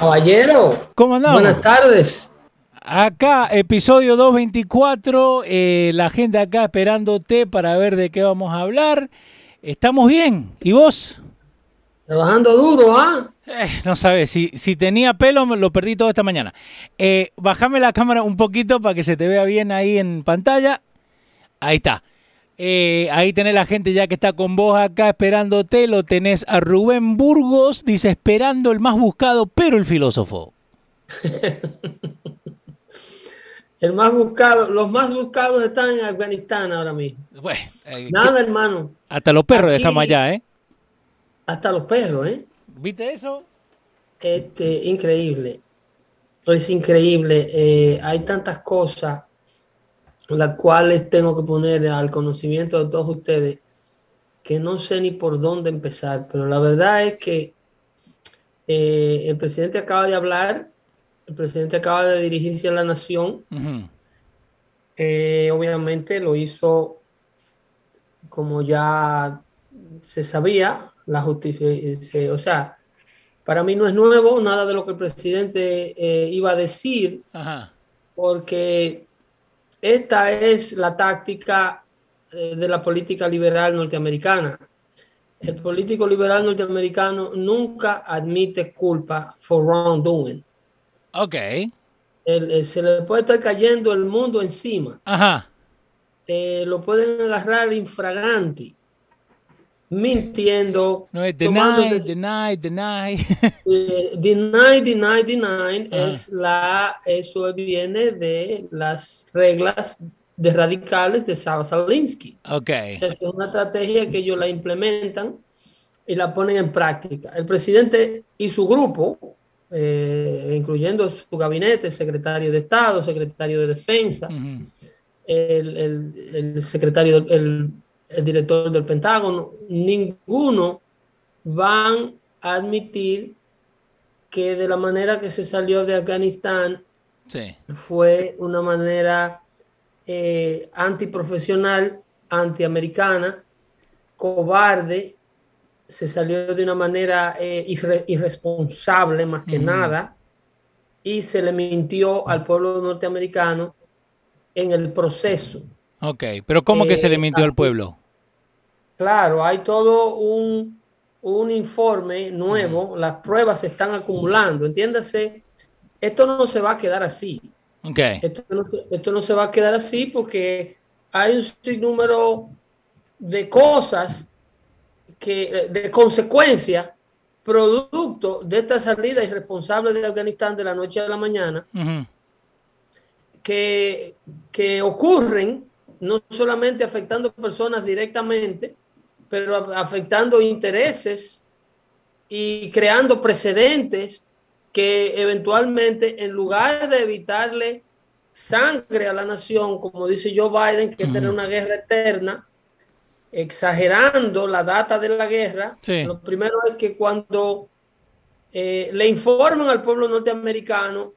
Caballero. ¿Cómo andamos? Buenas tardes. Acá, episodio 224, eh, la gente acá esperándote para ver de qué vamos a hablar. Estamos bien. ¿Y vos? Trabajando duro, ¿ah? Eh, no sabes, si, si tenía pelo lo perdí todo esta mañana. Eh, bájame la cámara un poquito para que se te vea bien ahí en pantalla. Ahí está. Eh, ahí tenés la gente ya que está con vos acá esperándote. Lo tenés a Rubén Burgos, dice esperando el más buscado, pero el filósofo. El más buscado, los más buscados están en Afganistán ahora mismo. Bueno, eh, Nada, ¿qué- hermano. hasta los perros Aquí- dejamos allá, ¿eh? Hasta los perros, ¿eh? ¿Viste eso? Este, increíble. Es increíble. Eh, hay tantas cosas las cuales tengo que poner al conocimiento de todos ustedes que no sé ni por dónde empezar, pero la verdad es que eh, el presidente acaba de hablar, el presidente acaba de dirigirse a la nación. Eh, obviamente lo hizo como ya se sabía, la justicia, o sea, para mí no es nuevo nada de lo que el presidente eh, iba a decir, Ajá. porque esta es la táctica eh, de la política liberal norteamericana. El político liberal norteamericano nunca admite culpa for wrongdoing. Ok. El- el- se le puede estar cayendo el mundo encima. Ajá. eh, lo pueden agarrar infraganti, mintiendo, No es tomando deny, deci- deny, deny. eh, deny, deny, deny, Ajá. es la, eso viene de las reglas de radicales de Salasalinsky. ok. O sea, es una estrategia que ellos la implementan y la ponen en práctica. El presidente y su grupo, eh, incluyendo su gabinete, secretario de Estado, secretario de Defensa, el, el- el secretario, del- el, el director del Pentágono, ninguno van a admitir que de la manera que se salió de Afganistán Sí. fue una manera eh, antiprofesional, antiamericana, cobarde, se salió de una manera eh, irre- irresponsable más que nada y se le mintió al pueblo norteamericano en el proceso. Ok. Pero ¿cómo que se le Eh, mintió al así- pueblo? Claro, hay todo un, un informe nuevo, las pruebas se están acumulando, entiéndase, esto no se va a quedar así. Ok. Esto no, se- esto no se va a quedar así porque hay un sinnúmero de cosas, que, de consecuencias, producto de esta salida irresponsable de Afganistán de la noche a la mañana, que, que ocurren no solamente afectando personas directamente, pero afectando intereses y creando precedentes que eventualmente, en lugar de evitarle sangre a la nación, como dice Joe Biden, que tener una guerra eterna, exagerando la data de la guerra, Sí. lo primero es que cuando eh, le informan al pueblo norteamericano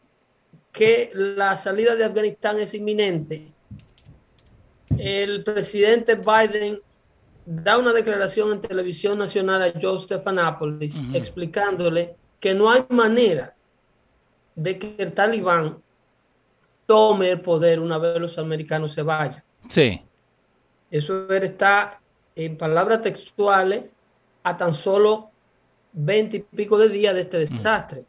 que la salida de Afganistán es inminente, el presidente Biden da una declaración en televisión nacional a Joe Stephanopoulos Ujú. explicándole que no hay manera de que el talibán tome el poder una vez los americanos se vayan. Sí. Eso está en palabras textuales a tan solo 20 y pico de días de este desastre.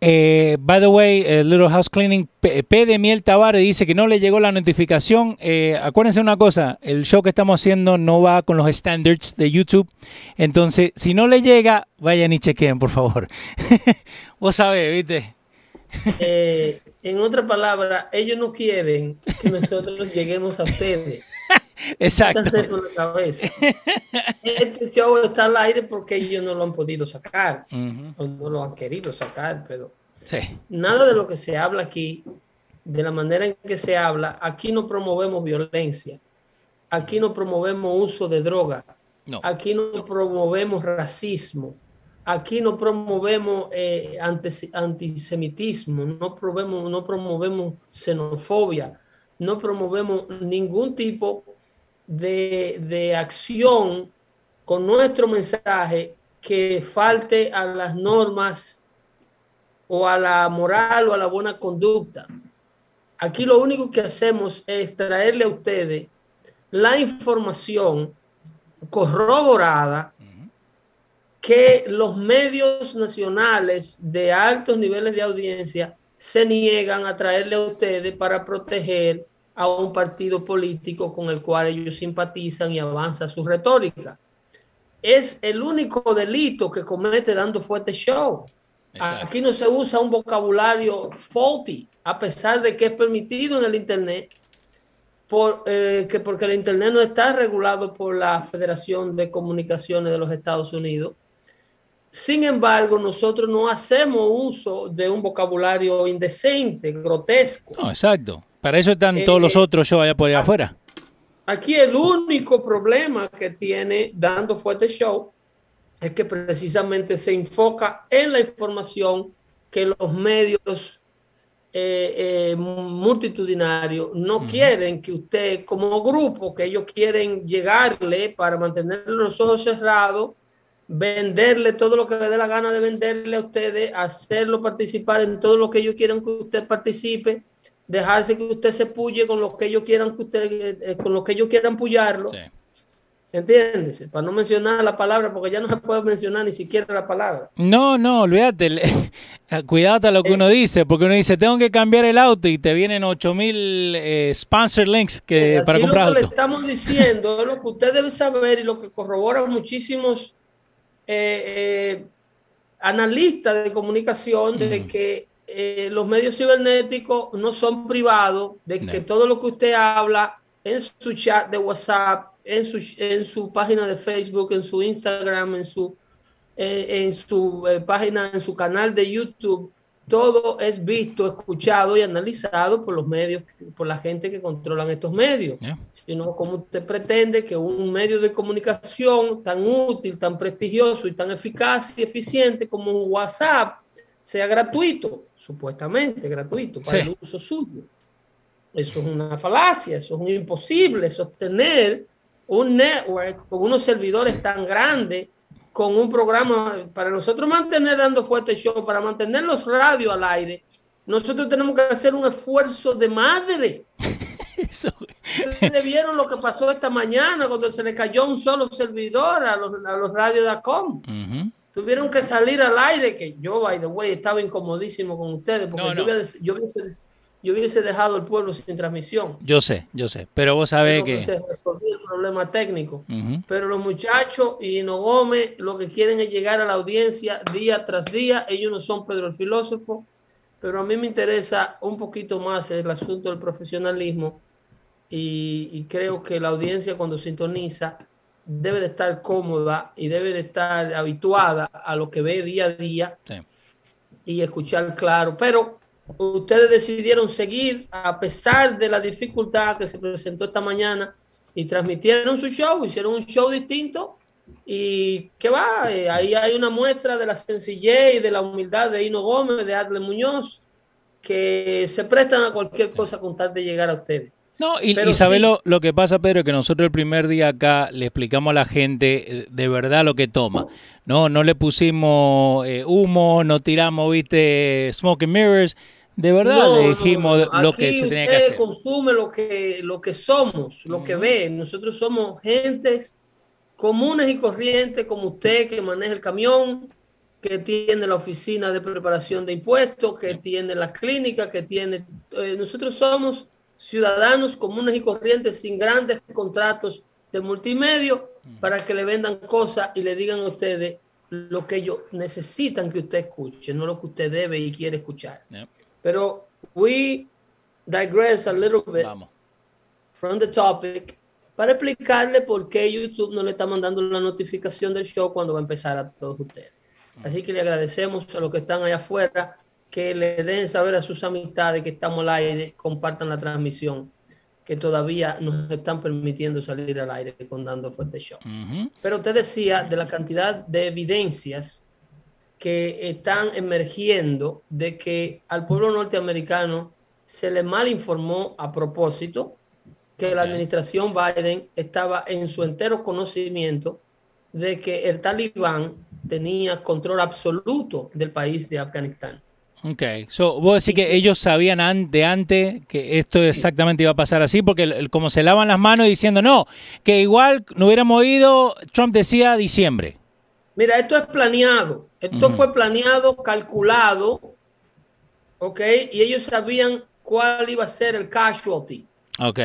Eh, by the way, eh, Little House Cleaning, P, de Miel Tavares dice que no le llegó la notificación. Eh, acuérdense una cosa, el show que estamos haciendo no va con los standards de YouTube. Entonces, si no le llega, vayan y chequen, por favor. Vos sabés, ¿viste? en otra palabra, ellos no quieren que nosotros lleguemos a ustedes. Exacto. Este show está al aire porque ellos no lo han podido sacar, o no lo han querido sacar, pero nada de lo que se habla aquí, de la manera en que se habla, aquí no promovemos violencia, aquí no promovemos uso de droga, aquí no promovemos racismo, aquí no promovemos eh, antisemitismo, no promovemos, no promovemos xenofobia, no promovemos ningún tipo de, acción con nuestro mensaje que falte a las normas o a la moral o a la buena conducta. Aquí lo único que hacemos es traerle a ustedes la información corroborada que los medios nacionales de altos niveles de audiencia se niegan a traerle a ustedes para proteger a un partido político con el cual ellos simpatizan y avanza su retórica. Es el único delito que comete dando fuerte show. Aquí no se usa un vocabulario faulty, a pesar de que es permitido en el Internet, por, eh, que porque el Internet no está regulado por la Federación de Comunicaciones de los Estados Unidos. Sin embargo, nosotros no hacemos uso de un vocabulario indecente, grotesco. No, exacto. Para eso están todos los eh, otros shows allá por allá afuera. Aquí el único problema que tiene dando fuerte show es que precisamente se enfoca en la información que los medios eh, eh, multitudinarios no quieren que usted como grupo, que ellos quieren llegarle para mantener los ojos cerrados, venderle todo lo que le dé la gana de venderle a ustedes, hacerlo participar en todo lo que ellos quieran que usted participe dejarse que usted se puye con lo que ellos quieran que usted, eh, con lo que ellos quieran puyarlo. Sí. ¿Entiendes? Para no mencionar la palabra, porque ya no se puede mencionar ni siquiera la palabra. No, no, olvídate. Cuidado a lo que uno dice, porque uno dice, tengo que cambiar el auto y te vienen 8000 eh, sponsor links que, para comprar lo que le estamos diciendo es lo que usted debe saber y lo que corroboran muchísimos eh, eh, analistas de comunicación de que eh, los medios cibernéticos no son privados, de que todo lo que usted habla en su chat de WhatsApp, en su, en su página de Facebook, en su Instagram, en su, eh, en su página, en su canal de YouTube, todo es visto, escuchado y analizado por los medios, por la gente que controlan estos medios. Sino como usted pretende que un medio de comunicación tan útil, tan prestigioso y tan eficaz y eficiente como WhatsApp sea gratuito supuestamente gratuito para el uso suyo. Eso es una falacia, eso es imposible sostener un network con unos servidores tan grandes, con un programa para nosotros mantener dando fuerte show, para mantener los radios al aire. Nosotros tenemos que hacer un esfuerzo de madre. Eso. ¿Ustedes vieron lo que pasó esta mañana cuando se le cayó un solo servidor a los, a los radios de ACOM? tuvieron que salir al aire, que yo, by the way, estaba incomodísimo con ustedes, porque Yo, hubiese, dejado el pueblo sin transmisión. Yo sé, yo sé, pero vos sabés que... Se resolvió el problema técnico. Pero los muchachos y No Gómez lo que quieren es llegar a la audiencia día tras día. Ellos no son Pedro el filósofo, pero a mí me interesa un poquito más el asunto del profesionalismo y creo que la audiencia cuando sintoniza debe de estar cómoda y debe de estar habituada a lo que ve día a día y escuchar claro. Pero ustedes decidieron seguir a pesar de la dificultad que se presentó esta mañana y transmitieron su show, hicieron un show distinto y qué va, eh, ahí hay una muestra de la sencillez y de la humildad de Hino Gómez, de Adle Muñoz, que se prestan a cualquier cosa con tal de llegar a ustedes. No, y, y lo, lo, que pasa, Pedro, que nosotros el primer día acá le explicamos a la gente eh, de verdad lo que toma. No, no le pusimos eh, humo, no tiramos, viste, smoke and mirrors. De verdad le dijimos lo que se tenía que hacer. consume lo que, lo que somos, lo que ve. Nosotros somos gentes comunes y corrientes como usted que maneja el camión, que tiene la oficina de preparación de impuestos, que tiene la clínica, que tiene... Eh, nosotros somos ciudadanos comunes y corrientes sin grandes contratos de multimedio para que le vendan cosas y le digan a ustedes lo que ellos necesitan que usted escuche, no lo que usted debe y quiere escuchar. Pero we digress a little bit from the topic para explicarle por qué YouTube no le está mandando la notificación del show cuando va a empezar a todos ustedes. Así que le agradecemos a los que están allá afuera que le dejen saber a sus amistades que estamos al aire, compartan la transmisión, que todavía nos están permitiendo salir al aire con Dando Fuerte Show. Pero usted decía de la cantidad de evidencias que están emergiendo de que al pueblo norteamericano se le mal informó a propósito que la administración Biden estaba en su entero conocimiento de que el talibán tenía control absoluto del país de Afganistán. Ok, so, vos decís que ellos sabían de antes que esto exactamente iba a pasar así, porque como se lavan las manos diciendo no, que igual no hubiéramos ido, Trump decía diciembre. Mira, esto es planeado, esto fue planeado, calculado, ok, y ellos sabían cuál iba a ser el casualty. Ok,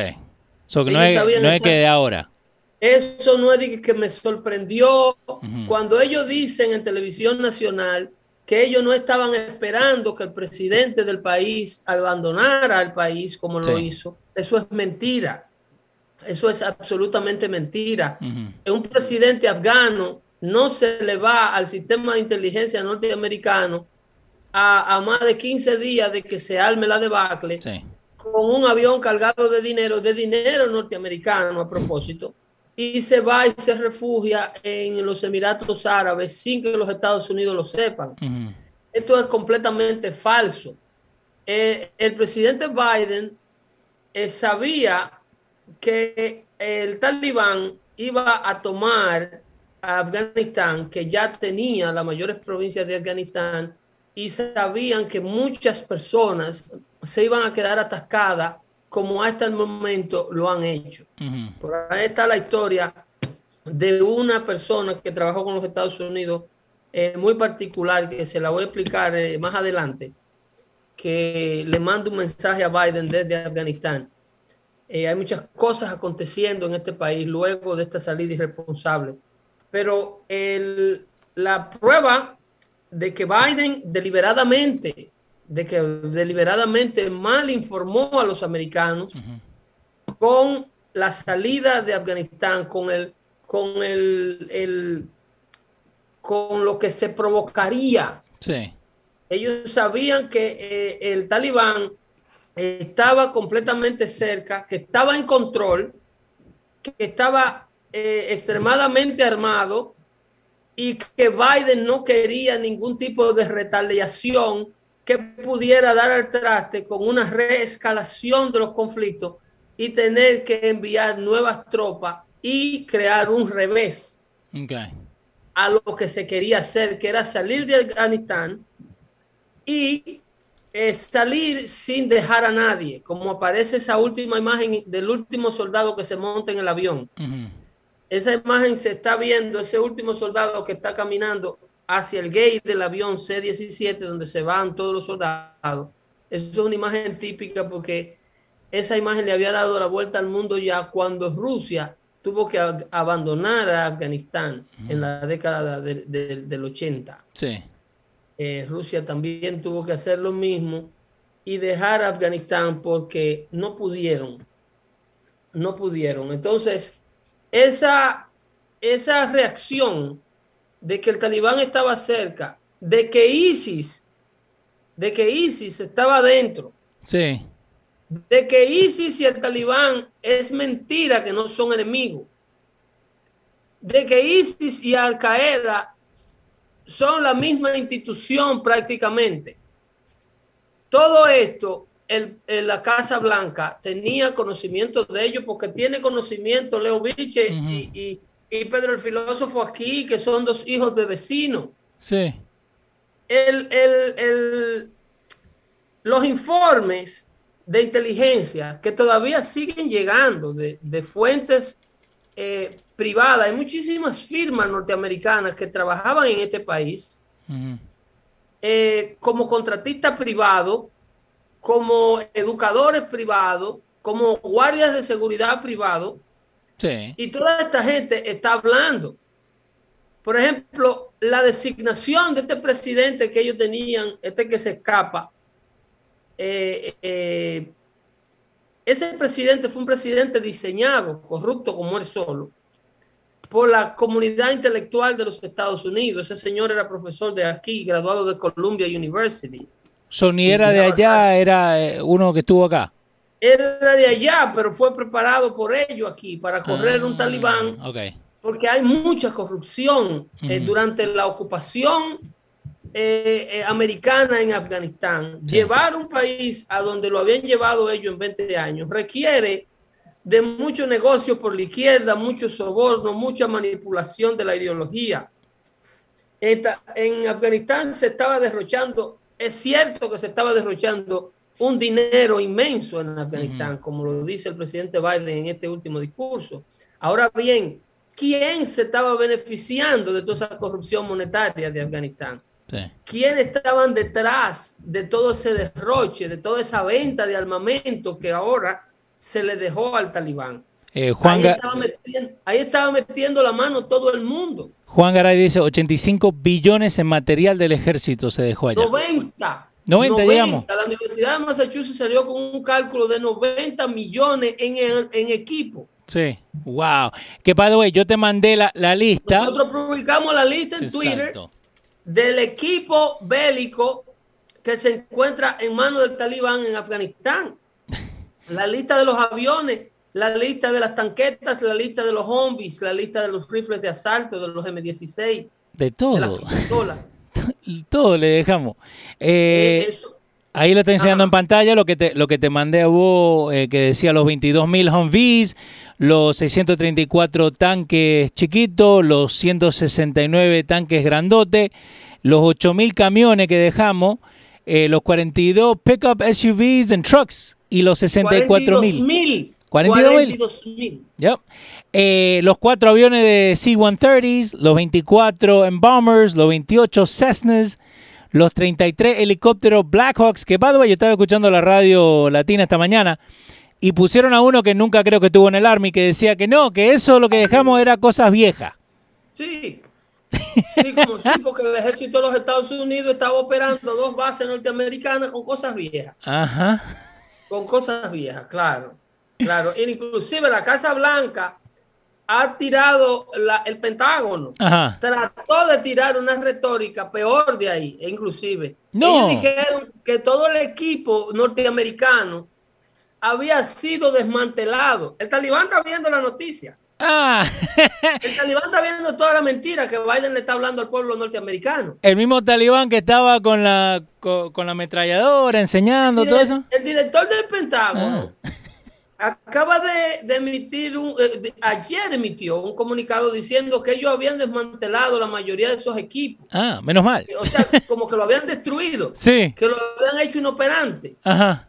so, no, es, no que de ahora. Eso no es de que me sorprendió cuando ellos dicen en televisión nacional que ellos no estaban esperando que el presidente del país abandonara el país como lo hizo. Eso es mentira. Eso es absolutamente mentira. Un presidente afgano no se le va al sistema de inteligencia norteamericano a, más de 15 días de que se arme la debacle con un avión cargado de dinero, de dinero norteamericano a propósito, y se va y se refugia en los Emiratos Árabes sin que los Estados Unidos lo sepan. Esto es completamente falso. Eh, el presidente Biden eh, sabía que el talibán iba a tomar a Afganistán, que ya tenía las mayores provincias de Afganistán, y sabían que muchas personas se iban a quedar atascadas como hasta el momento lo han hecho. Por ahí está la historia de una persona que trabajó con los Estados Unidos eh, muy particular, que se la voy a explicar eh, más adelante, que le mando un mensaje a Biden desde Afganistán. Eh, hay muchas cosas aconteciendo en este país luego de esta salida irresponsable. Pero el, la prueba de que Biden deliberadamente de que deliberadamente mal informó a los americanos con la salida de Afganistán, con el, con el, con lo que se provocaría. Sí. Ellos sabían que eh, el talibán estaba completamente cerca, que estaba en control, que estaba eh, extremadamente armado y que Biden no quería ningún tipo de retaliación que pudiera dar al traste con una reescalación de los conflictos y tener que enviar nuevas tropas y crear un revés a lo que se quería hacer, que era salir de Afganistán y eh, salir sin dejar a nadie, como aparece esa última imagen del último soldado que se monta en el avión. Esa imagen se está viendo, ese último soldado que está caminando hacia el gate del avión C-17 donde se van todos los soldados. Eso es una imagen típica porque esa imagen le había dado la vuelta al mundo ya cuando Rusia tuvo que abandonar a Afganistán en la década del 80. Sí. Eh, Rusia también tuvo que hacer lo mismo y dejar a Afganistán porque no pudieron. No pudieron. Entonces, esa, esa reacción de que el talibán estaba cerca, de que ISIS, de que ISIS estaba dentro. Sí. De que ISIS y el talibán es mentira que no son enemigos. De que ISIS y Al Qaeda son la misma institución prácticamente. Todo esto el, la Casa Blanca tenía conocimiento de ello porque tiene conocimiento Leo Vilche y, y, Pedro el filósofo aquí, que son dos hijos de vecinos. Sí. El, el, los informes de inteligencia que todavía siguen llegando de, de fuentes eh, privadas, hay muchísimas firmas norteamericanas que trabajaban en este país eh, como contratista privado, como educadores privados, como guardias de seguridad privado. Y toda esta gente está hablando. Por ejemplo, la designación de este presidente que ellos tenían, este que se escapa, eh, eh, ese presidente fue un presidente diseñado, corrupto como él solo, por la comunidad intelectual de los Estados Unidos. Ese señor era profesor de aquí, graduado de Columbia University. Sony era de allá, era eh, uno que estuvo acá. Era de allá, pero fue preparado por ellos aquí para correr un ah, talibán. Porque hay mucha corrupción eh, durante la ocupación eh, americana en Afganistán. Llevar un país a donde lo habían llevado ellos en 20 años requiere de mucho negocio por la izquierda, mucho soborno, mucha manipulación de la ideología. En Afganistán se estaba derrochando, es cierto que se estaba derrochando un dinero inmenso en Afganistán, como lo dice el presidente Biden en este último discurso. Ahora bien, ¿quién se estaba beneficiando de toda esa corrupción monetaria de Afganistán? ¿Quién estaban detrás de todo ese derroche, de toda esa venta de armamento que ahora se le dejó al talibán. Eh, Juan ahí, estaba metiendo, la mano todo el mundo. Juan Garay dice 85 billones en material del ejército se dejó allá. 90. 90, digamos. La Universidad de Massachusetts salió con un cálculo de 90 millones en, en equipo. Sí, wow. Que by the yo te mandé la, lista. Nosotros publicamos la lista en Twitter del equipo bélico que se encuentra en manos del talibán en Afganistán la lista de los aviones, la lista de las tanquetas, la lista de los zombies, la lista de los rifles de asalto, de los M16. De todo. todo le dejamos. Eh, eh, ahí lo estoy enseñando en pantalla lo que te, lo que te mandé a vos, eh, que decía los 22.000 Humvees, los 634 tanques chiquitos, los 169 tanques grandotes, los 8.000 camiones que dejamos, los 42 pickup SUVs and trucks y los 64 mil. 42 mil. Eh, los cuatro aviones de C-130s, los 24 Embalmers, los 28 Cessnas, los 33 helicópteros Blackhawks, que by yo estaba escuchando la radio latina esta mañana y pusieron a uno que nunca creo que tuvo en el Army que decía que no, que eso lo que dejamos era cosas viejas. Sí. Sí, como sí, porque el ejército de los Estados Unidos estaba operando dos bases norteamericanas con cosas viejas. Ajá con cosas viejas, claro. Claro, inclusive la Casa Blanca ha tirado el Pentágono. Trató de tirar una retórica peor de ahí, inclusive. No. Ellos dijeron que todo el equipo norteamericano había sido desmantelado. El talibán está viendo la noticia. Ah. el talibán está viendo toda la mentira que Biden le está hablando al pueblo norteamericano. El mismo talibán que estaba con la, con, la ametralladora enseñando todo eso. El director del Pentágono ah. Acaba de, emitir, un, eh, ayer emitió un comunicado diciendo que ellos habían desmantelado la mayoría de esos equipos. Ah, menos mal. O sea, como que lo habían destruido. Sí. Que lo habían hecho inoperante. Ajá.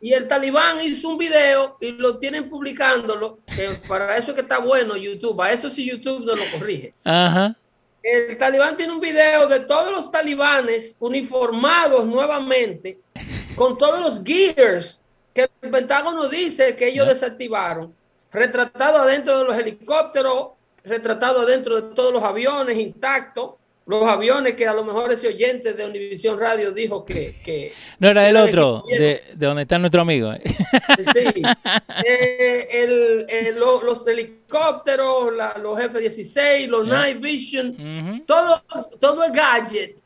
Y el talibán hizo un video y lo tienen publicándolo, que para eso que está bueno YouTube, a eso sí YouTube no lo corrige. Ajá. El talibán tiene un video de todos los talibanes uniformados nuevamente, con todos los gears que el Pentágono dice que ellos desactivaron, retratado adentro de los helicópteros, retratado adentro de todos los aviones intactos los aviones que a lo mejor ese oyente de Univisión Radio dijo que... no era el otro, de, donde está nuestro amigo. ¿eh? Sí, eh, los helicópteros, los F-16, los Night Vision, todo, todo el gadget.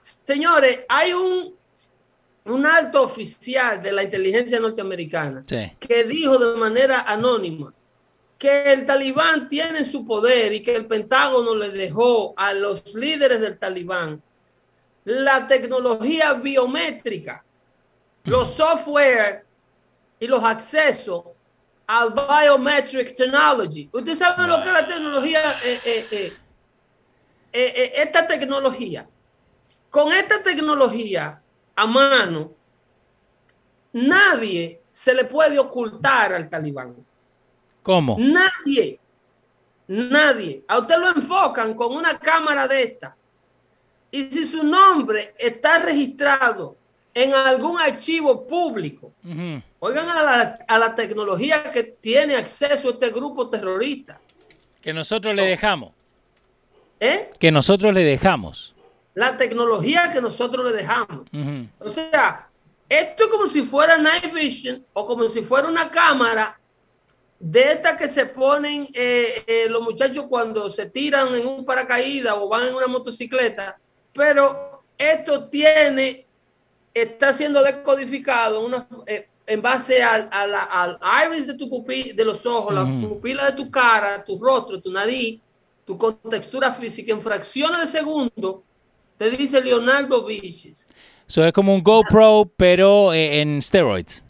Señores, hay un, un alto oficial de la inteligencia norteamericana que dijo de manera anónima que el talibán tiene su poder y que el Pentágono le dejó a los líderes del talibán la tecnología biométrica los software y los accesos al biometric technology. Usted sabe lo que es la tecnología, eh, eh, eh, esta tecnología. Con esta tecnología a mano, nadie se le puede ocultar al talibán. ¿Cómo? Nadie. Nadie. A usted lo enfocan con una cámara de esta. Y si su nombre está registrado en algún archivo público, oigan a la, tecnología que tiene acceso este grupo terrorista. Que nosotros le dejamos. ¿Eh? Que nosotros le dejamos. La tecnología que nosotros le dejamos. O sea, esto es como si fuera Night Vision o como si fuera una cámara de estas que se ponen eh, eh, los muchachos cuando se tiran en un paracaídas o van en una motocicleta, pero esto tiene, está siendo decodificado eh, en base al, al, iris de tu pupila, de los ojos, la pupila de tu cara, tu rostro, tu nariz, tu contextura física en fracciones de segundo, te dice Leonardo Viches. Eso es como un GoPro, pero en steroids.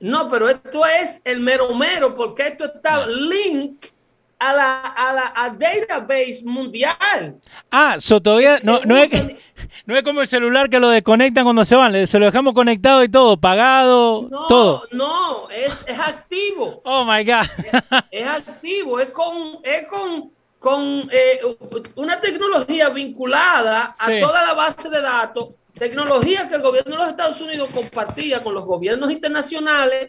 No, pero esto es el mero mero, porque esto está link a la, a la database mundial. Ah, so todavía no, no, es, no es como el celular que lo desconectan cuando se van, se lo dejamos conectado y todo, pagado, no, todo. No, es, es activo. Oh my God. Es, activo, es con, es con, con eh, una tecnología vinculada a toda la base de datos tecnología que el gobierno de los Estados Unidos compartía con los gobiernos internacionales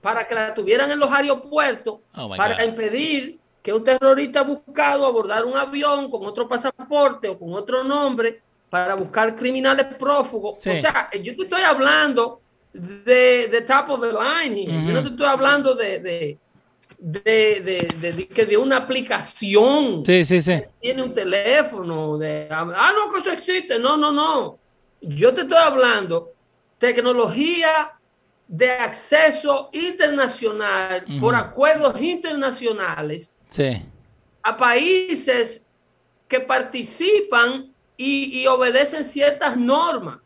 para que la tuvieran en los aeropuertos oh para impedir que un terrorista buscado abordar un avión con otro pasaporte o con otro nombre para buscar criminales prófugos. O sea, yo te estoy hablando de, de top of the line. Yo no te estoy hablando de, de de, de, una aplicación. Sí, sí, sí. tiene un teléfono. De, ah, no, que eso existe. No, no, no. Yo te estoy hablando tecnología de acceso internacional por acuerdos internacionales a países que participan y, obedecen ciertas normas.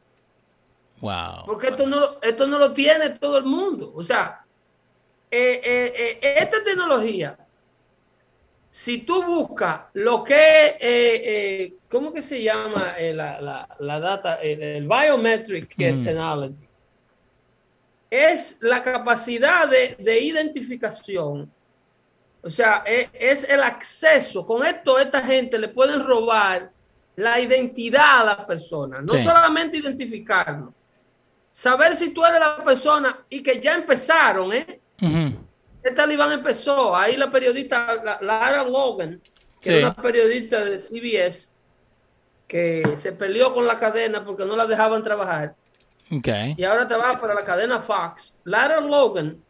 Wow. Porque esto no, esto no lo tiene todo el mundo. O sea, eh, eh, eh, esta tecnología si tú buscas lo que, ¿cómo que se llama eh, la, data? El, biometric technology. Es la capacidad de, identificación. O sea, es, es, el acceso. Con esto, esta gente le pueden robar la identidad a la persona. No solamente identificarlo. Saber si tú eres la persona y que ya empezaron, ¿eh? El talibán empezó, ahí la periodista Lara Logan, que era una periodista de CBS, que se peleó con la cadena porque no la dejaban trabajar. Y ahora trabaja para la cadena Fox. Lara Logan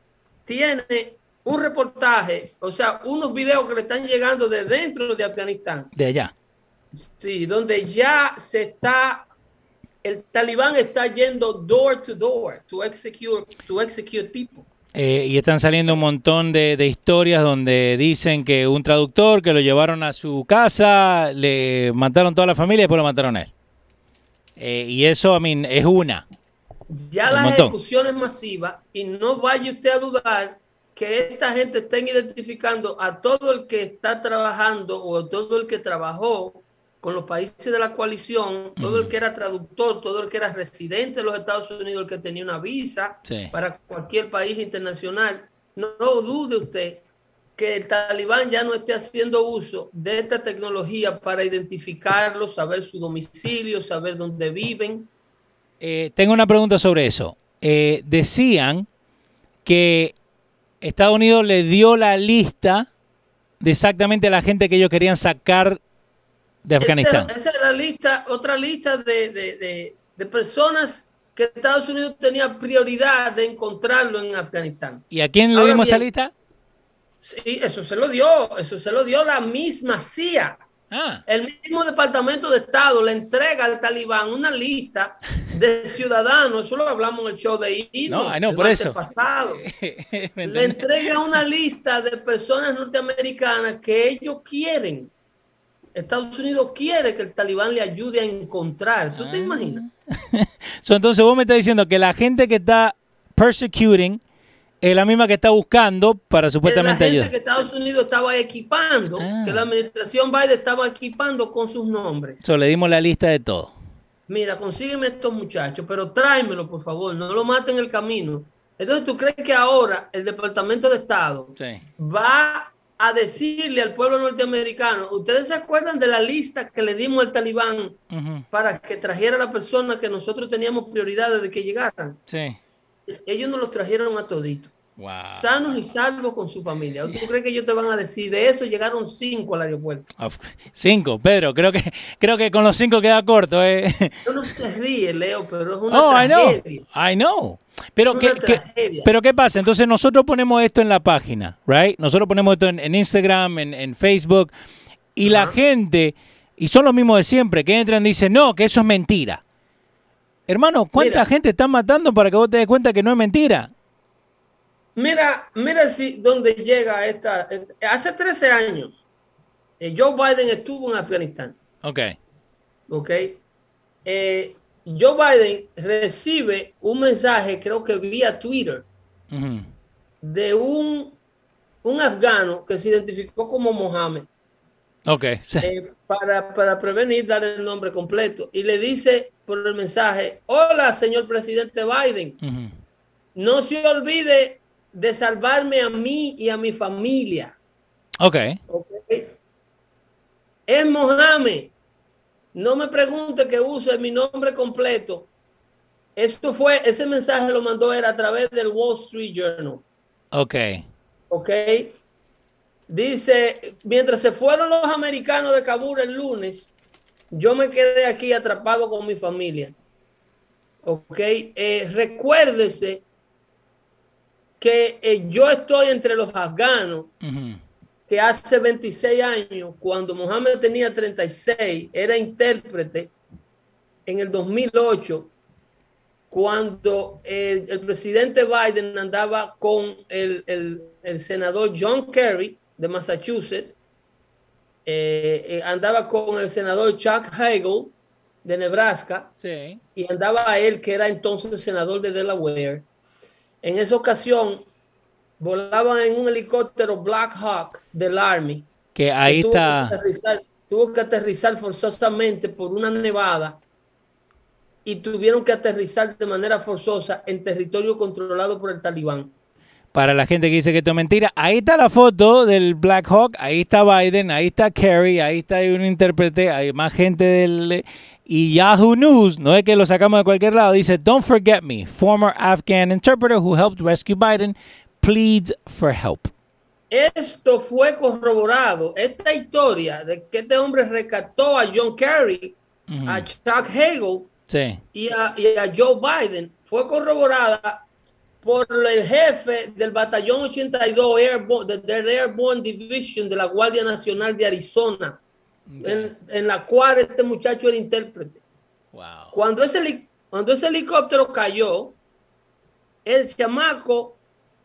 tiene un reportaje, o sea, unos videos que le están llegando de dentro de Afganistán. De allá. Sí, donde ya se está, el talibán está yendo door to door to execute, to execute people. Eh, y están saliendo un montón de, historias donde dicen que un traductor que lo llevaron a su casa, le mataron toda la familia y después lo mataron a él. Eh, y eso, I mean, es una. Ya las ejecuciones masivas, y no vaya usted a dudar que esta gente estén identificando a todo el que está trabajando o todo el que trabajó con los países de la coalición, todo el que era traductor, todo el que era residente de los Estados Unidos, el que tenía una visa para cualquier país internacional, no, dude usted que el talibán ya no esté haciendo uso de esta tecnología para identificarlos, saber su domicilio, saber dónde viven. Eh, tengo una pregunta sobre eso. Eh, decían que Estados Unidos le dio la lista de exactamente la gente que ellos querían sacar de Afganistán. Esa, es la lista, otra lista de, personas que Estados Unidos tenía prioridad de encontrarlo en Afganistán. ¿Y a quién le dimos esa lista? Sí, eso se lo dio, eso se lo dio la misma CIA. Ah. El mismo Departamento de Estado le entrega al talibán una lista de ciudadanos, eso lo hablamos en el show de Ino, no, por eso. pasado. le entrega una lista de personas norteamericanas que ellos quieren Estados Unidos quiere que el talibán le ayude a encontrar. ¿Tú te imaginas? entonces vos me estás diciendo que la gente que está persecuting es la misma que está buscando para supuestamente ayudar. La gente que Estados Unidos estaba equipando, que la ah. administración Biden estaba equipando con sus nombres. So, le dimos la lista de todo. Mira, consígueme estos muchachos, pero tráemelo, por favor, no lo maten en el camino. Entonces, ¿tú crees que ahora el Departamento de Estado va a decirle al pueblo norteamericano, ustedes se acuerdan de la lista que le dimos al talibán para que trajera a la persona que nosotros teníamos prioridad de que llegaran? Sí. Ellos nos los trajeron a Sanos y salvos con su familia. ¿Tú crees que ellos te van a decir? De eso llegaron cinco al aeropuerto. Cinco, Pedro. Creo que, creo que con los cinco queda corto. ¿eh? Yo no se ríe, Leo, pero es una oh, tragedia. I know. Pero, ¿qué, pero ¿qué pasa? Entonces nosotros ponemos esto en la página, ¿right? Nosotros ponemos esto en, Instagram, en, Facebook, y la gente, y son los mismos de siempre, que entran y dicen, no, que eso es mentira. Hermano, ¿cuánta gente está matando para que vos te des cuenta que no es mentira? Mira, mira si dónde llega esta. Hace 13 años, eh, Joe Biden estuvo en Afganistán. Ok. Ok. Eh, Joe Biden recibe un mensaje, creo que vía Twitter, de un, un afgano que se identificó como Mohammed. Ok. Eh, para, para, prevenir, dar el nombre completo. Y le dice por el mensaje: Hola, señor presidente Biden. No se olvide de salvarme a mí y a mi familia. Ok. okay. Es Mohamed. No me pregunte que use mi nombre completo. Esto fue, ese mensaje lo mandó era a través del Wall Street Journal. Ok. Ok. Dice, mientras se fueron los americanos de Kabul el lunes, yo me quedé aquí atrapado con mi familia. Ok. Eh, recuérdese que eh, yo estoy entre los afganos que hace 26 años, cuando Mohamed tenía 36, era intérprete en el 2008, cuando el, presidente Biden andaba con el, senador John Kerry de Massachusetts, eh, eh, andaba con el senador Chuck Hagel de Nebraska y andaba él, que era entonces senador de Delaware. En esa ocasión, volaban en un helicóptero Black Hawk del Army. Que ahí está. tuvo que aterrizar forzosamente por una nevada y tuvieron que aterrizar de manera forzosa en territorio controlado por el talibán. Para la gente que dice que esto es mentira, ahí está la foto del Black Hawk, ahí está Biden, ahí está Kerry, ahí está un intérprete, hay más gente del... Y Yahoo News, no es que lo sacamos de cualquier lado, dice, Don't forget me, former Afghan interpreter who helped rescue Biden, pleads for help. Esto fue corroborado. Esta historia de que este hombre rescató a John Kerry, a Chuck Hagel y, a, Joe Biden fue corroborada por el jefe del batallón 82 Airborne, de, Airborne Division de la Guardia Nacional de Arizona, en, la cual este muchacho era intérprete. Cuando, ese, cuando ese helicóptero cayó, el chamaco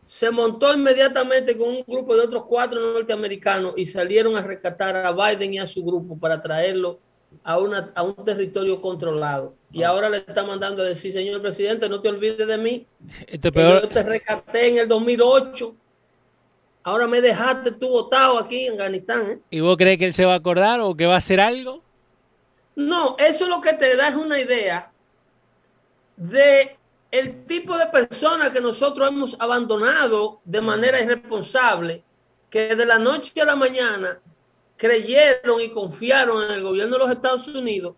se montó inmediatamente con un grupo de otros cuatro norteamericanos y salieron a rescatar a Biden y a su grupo para traerlo a, una, a un territorio controlado. Y ahora le está mandando a decir, señor presidente, no te olvides de mí. Este Yo te rescaté en el 2008. Ahora me dejaste tú votado aquí en Afganistán. ¿eh? ¿Y vos crees que él se va a acordar o que va a hacer algo? No, eso lo que te da es una idea de el tipo de personas que nosotros hemos abandonado de manera irresponsable, que de la noche a la mañana creyeron y confiaron en el gobierno de los Estados Unidos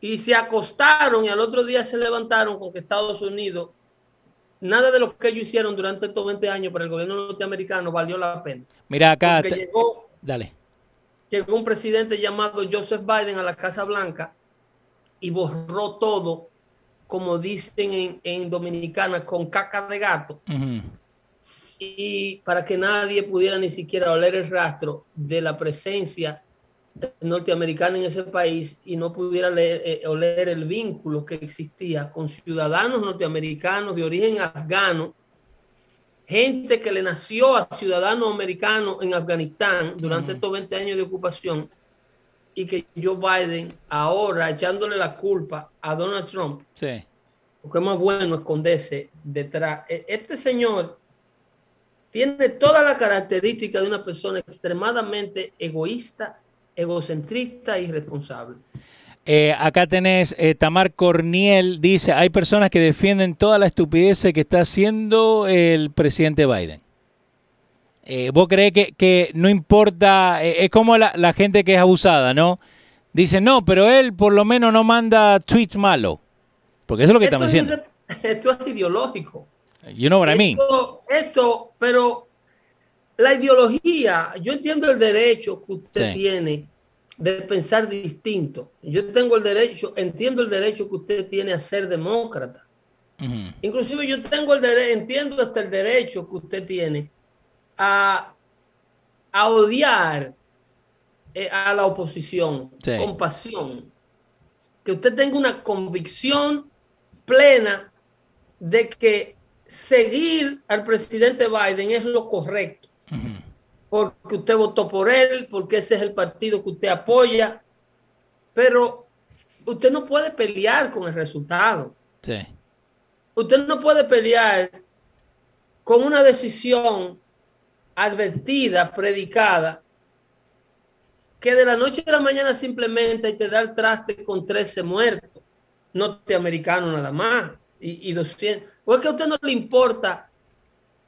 y se acostaron y al otro día se levantaron con que Estados Unidos, nada de lo que ellos hicieron durante estos 20 años para el gobierno norteamericano valió la pena. Mira acá. llegó, dale. Llegó un presidente llamado Joseph Biden a la Casa Blanca y borró todo como dicen en, Dominicana, con caca de gato. Y para que nadie pudiera ni siquiera oler el rastro de la presencia norteamericana en ese país y no pudiera eh, oler el vínculo que existía con ciudadanos norteamericanos de origen afgano, gente que le nació a ciudadanos americanos en Afganistán durante estos 20 años de ocupación y que Joe Biden ahora echándole la culpa a Donald Trump. Sí. Porque es más bueno esconderse detrás. E, este señor tiene toda la característica de una persona extremadamente egoísta, egocentrista y irresponsable. Eh, acá tenés eh, Tamar Corniel, dice, hay personas que defienden toda la estupidez que está haciendo el presidente Biden. Eh, ¿Vos crees que, no importa? es como la, gente que es abusada, ¿no? Dice, no, pero él por lo menos no manda tweets malos. Porque eso es lo que estamos diciendo. Esto es ideológico. You know what I mean. Esto, pero la ideología, yo entiendo el derecho que usted tiene de pensar distinto. Yo tengo el derecho, entiendo el derecho que usted tiene a ser demócrata. Inclusive yo tengo el derecho, entiendo hasta el derecho que usted tiene a, a odiar eh, a la oposición con pasión. Que usted tenga una convicción plena de que seguir al presidente Biden es lo correcto porque usted votó por él, porque ese es el partido que usted apoya, pero usted no puede pelear con el resultado. Sí. Usted no puede pelear con una decisión advertida, predicada, que de la noche a la mañana simplemente te da el traste con 13 muertos, norteamericanos nada más, y, y 200. O es que a usted no le importa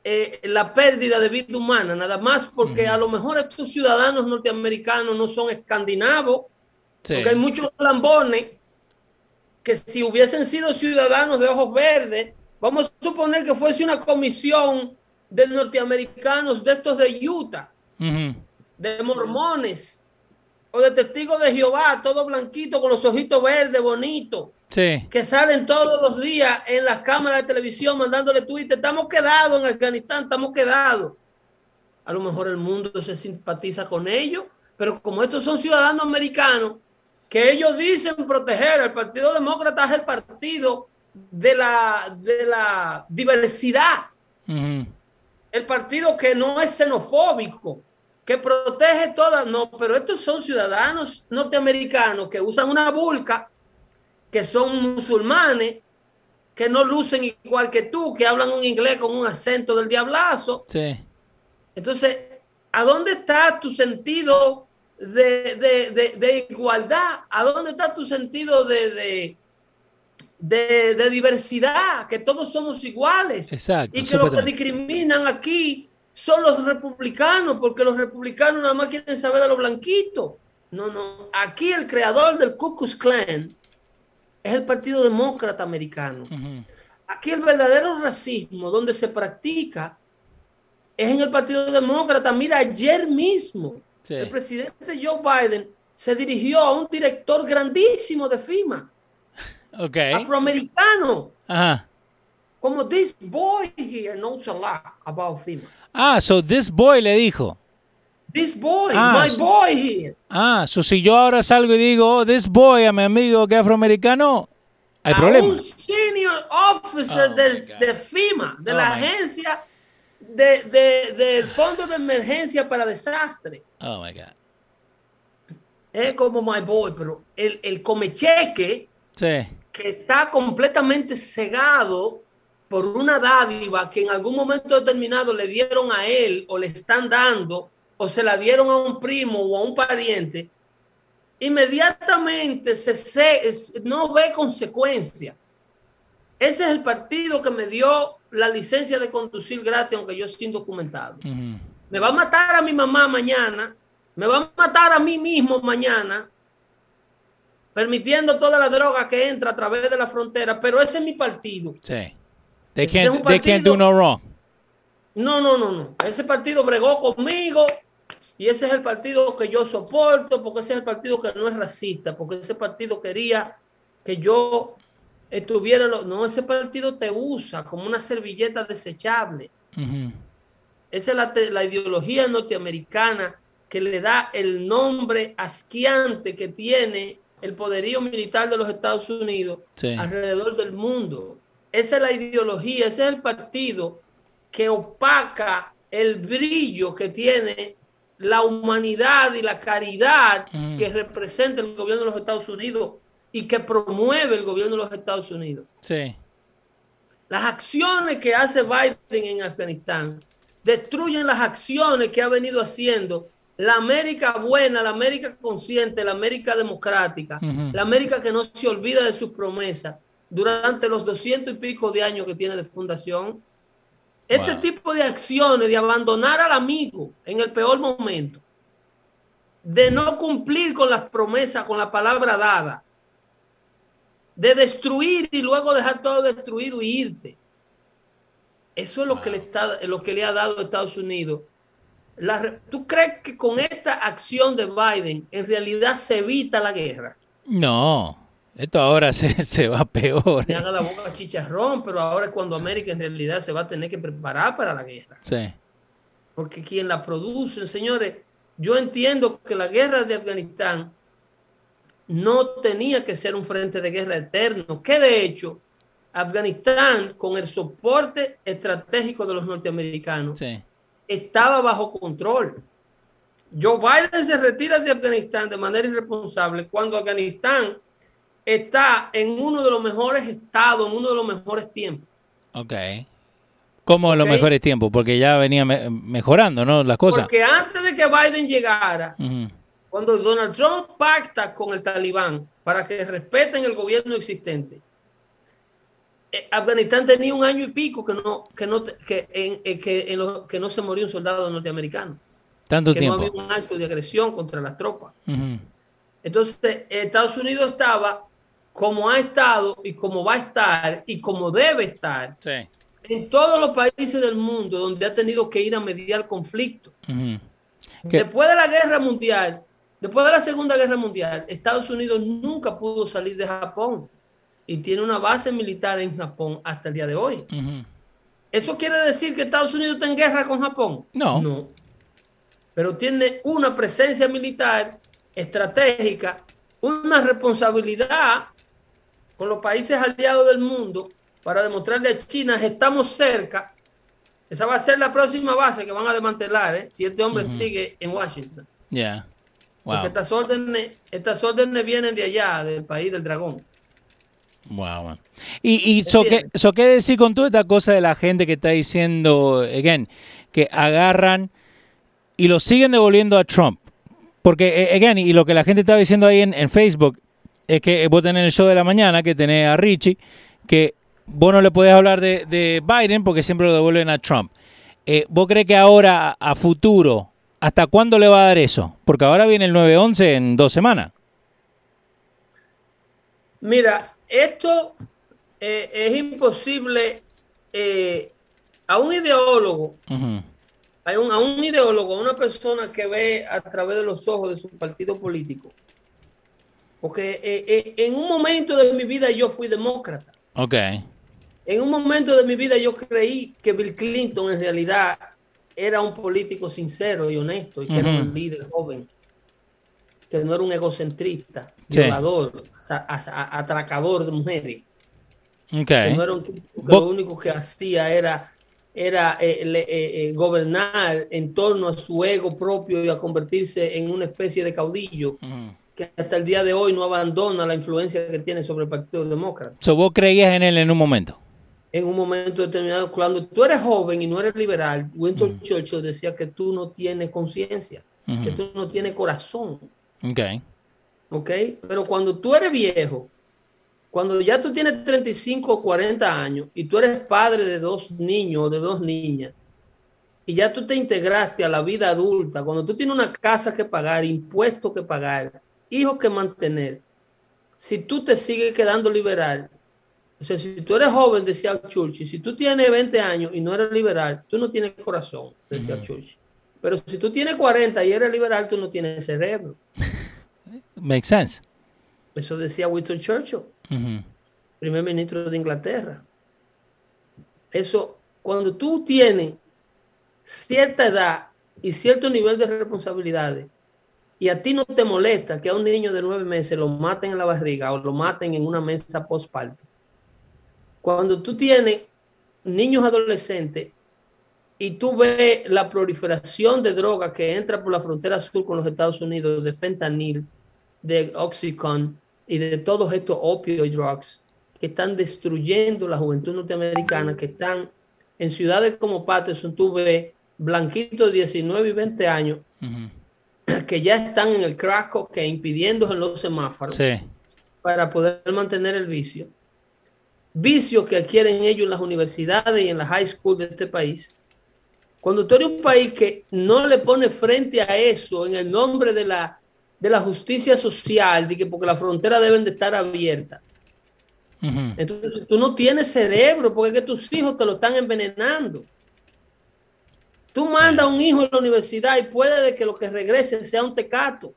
eh, la pérdida de vida humana, nada más porque a lo mejor estos ciudadanos norteamericanos no son escandinavos, porque hay muchos lambones que si hubiesen sido ciudadanos de ojos verdes, vamos a suponer que fuese una comisión de norteamericanos de estos de Utah, de mormones o de testigos de Jehová, todo blanquito con los ojitos verdes, bonito que salen todos los días en las cámaras de televisión mandándole Twitter, estamos quedados en Afganistán, estamos quedados. A lo mejor el mundo se simpatiza con ellos, pero como estos son ciudadanos americanos, que ellos dicen proteger, el Partido Demócrata es el partido de la, de la diversidad, el partido que no es xenofóbico, que protege todas, no, pero estos son ciudadanos norteamericanos que usan una burka que son musulmanes, que no lucen igual que tú, que hablan un inglés con un acento del diablazo. Sí. Entonces, ¿a dónde está tu sentido de, igualdad? ¿A dónde está tu sentido de, de, diversidad? Que todos somos iguales. Exacto. Y que los que discriminan aquí son los republicanos, porque los republicanos nada más quieren saber de los blanquitos. No, no. Aquí el creador del Ku Klux Klan es el Partido Demócrata Americano. Aquí el verdadero racismo donde se practica es en el Partido Demócrata. Mira, ayer mismo el presidente Joe Biden se dirigió a un director grandísimo de FIMA, okay. afroamericano. Como this boy here knows a lot about FIMA. Ah, so this boy le dijo. This boy, ah, my boy here. Ah, so si yo ahora salgo y digo, oh, this boy a mi amigo que afroamericano, hay a problema. Un senior officer oh de FIMA, de la oh agencia de, de, del Fondo de Emergencia para Desastre. Oh my God. Es como my boy, pero el, el comecheque sí. que está completamente cegado por una dádiva que en algún momento determinado le dieron a él o le están dando o se la dieron a un primo o a un pariente, inmediatamente se, no ve consecuencia. Ese es el partido que me dio la licencia de conducir gratis, aunque yo estoy indocumentado. Me va a matar a mi mamá mañana, me va a matar a mí mismo mañana, permitiendo toda la droga que entra a través de la frontera, pero ese es mi partido. Sí. They can't, they can't do no wrong. No, no, no, no. Ese partido bregó conmigo y ese es el partido que yo soporto, porque ese es el partido que no es racista, porque ese partido quería que yo estuviera... No, ese partido te usa como una servilleta desechable. Esa es la, la, ideología norteamericana que le da el nombre asquiante que tiene el poderío militar de los Estados Unidos alrededor del mundo. Esa es la ideología, ese es el partido que opaca el brillo que tiene la humanidad y la caridad Mm. que representa el gobierno de los Estados Unidos y que promueve el gobierno de los Estados Unidos. Sí. Las acciones que hace Biden en Afganistán destruyen las acciones que ha venido haciendo la América buena, la América consciente, la América democrática, Ujú. la América que no se olvida de sus promesas durante los doscientos y pico de años que tiene de fundación. Este Wow. tipo de acciones de abandonar al amigo en el peor momento, de no cumplir con las promesas, con la palabra dada, de destruir y luego dejar todo destruido y irte. Eso es lo, que, le está, lo que le ha dado a Estados Unidos. La ¿Tú crees que con esta acción de Biden en realidad se evita la guerra? No, esto ahora se, se va peor. Me haga la boca chicharrón, pero ahora es cuando América en realidad se va a tener que preparar para la guerra. Sí. Porque quien la produce, señores, yo entiendo que la guerra de Afganistán no tenía que ser un frente de guerra eterno, que de hecho Afganistán, con el soporte estratégico de los norteamericanos, Sí. estaba bajo control. Joe Biden se retira de Afganistán de manera irresponsable cuando Afganistán está en uno de los mejores estados, en uno de los mejores tiempos. Ok. Como en los mejores tiempos, porque ya venía me- mejorando, ¿no? Las cosas. Porque antes de que Biden llegara, cuando Donald Trump pacta con el talibán para que respeten el gobierno existente, eh, Afganistán tenía un año y pico que no, que no, que en, eh, que en lo- que no se murió un soldado norteamericano, Tanto que no tiempo. había un acto de agresión contra las tropas. Entonces, Estados Unidos estaba como ha estado y como va a estar y como debe estar Sí. en todos los países del mundo donde ha tenido que ir a mediar. ¿Qué? Después de la guerra mundial, después de la Segunda Guerra Mundial, Estados Unidos nunca pudo salir de Japón y tiene una base militar en Japón hasta el día de hoy. ¿Eso quiere decir que Estados Unidos está en guerra con Japón? No. No. Pero tiene una presencia militar estratégica, una responsabilidad con los países aliados del mundo para demostrarle a China que estamos cerca. Esa va a ser la próxima base que van a desmantelar ¿eh? si este hombre sigue en Washington. Porque Wow. estas órdenes, estas órdenes vienen de allá, del país del dragón. Wow, man. Y, y so, ¿qué, so, ¿qué decir con toda esta cosa de la gente que está diciendo, again, que agarran y lo siguen devolviendo a Trump? Porque, eh, again, y lo que la gente estaba diciendo ahí en, en Facebook es que vos tenés el show de la mañana, que tenés a Richie, que vos no le podés hablar de, de Biden porque siempre lo devuelven a Trump. Eh, ¿Vos crees que ahora, a futuro, hasta cuándo le va a dar eso? Porque ahora viene el 9-11 en dos semanas. Mira, esto eh, es imposible eh, a un ideólogo, Ujú. a un, a un ideólogo, a una persona que ve a través de los ojos de su partido político. Porque eh, eh, en un momento de mi vida yo fui demócrata. Ok. En un momento de mi vida yo creí que Bill Clinton en realidad era un político sincero y honesto y que era un líder joven, que no era un egocentrista, Sí. violador, atracador de mujeres. Ok. que no era un tipo que lo único que hacía era, era eh, le- gobernar en torno a su ego propio y a convertirse en una especie de caudillo Ujú. Que hasta el día de hoy no abandona la influencia que tiene sobre el Partido Demócrata. So, vos creías en él en un momento. En un momento determinado, cuando tú eres joven y no eres liberal, Winston Churchill decía que tú no tienes conciencia, que tú no tienes corazón. Ok. ¿ok? Pero cuando tú eres viejo, cuando ya tú tienes 35 o 40 años y tú eres padre de dos niños o de dos niñas, y ya tú te integraste a la vida adulta, cuando tú tienes una casa que pagar, impuestos que pagar, hijos que mantener, si tú te sigues quedando liberal, o sea, si tú eres joven, decía Churchill, si tú tienes 20 años y no eres liberal, tú no tienes corazón, decía Ujú. Churchill. Pero si tú tienes 40 y eres liberal, tú no tienes cerebro. Makes sense. Eso decía Winston Churchill, primer ministro de Inglaterra. Eso, cuando tú tienes cierta edad y cierto nivel de responsabilidades, y a ti no te molesta que a un niño de nueve meses lo maten en la barriga o lo maten en una mesa postparto. Cuando tú tienes niños adolescentes y tú ves la proliferación de drogas que entra por la frontera sur con los Estados Unidos, de fentanil, de oxycontin y de todos estos opioid drugs que están destruyendo la juventud norteamericana, que están en ciudades como Patterson, tú ves blanquitos de 19 y 20 años que ya están en el crack que impidiendo en los semáforos para poder mantener el vicio. Vicios que adquieren ellos en las universidades y en las high school de este país cuando tú eres un país que no le pone frente a eso en el nombre de la, de la justicia social, de que porque las fronteras deben de estar abiertas. Entonces, tú no tienes cerebro porque es que tus hijos te lo están envenenando. Tú mandas a un hijo a la universidad y puede de que lo que regrese sea un tecato.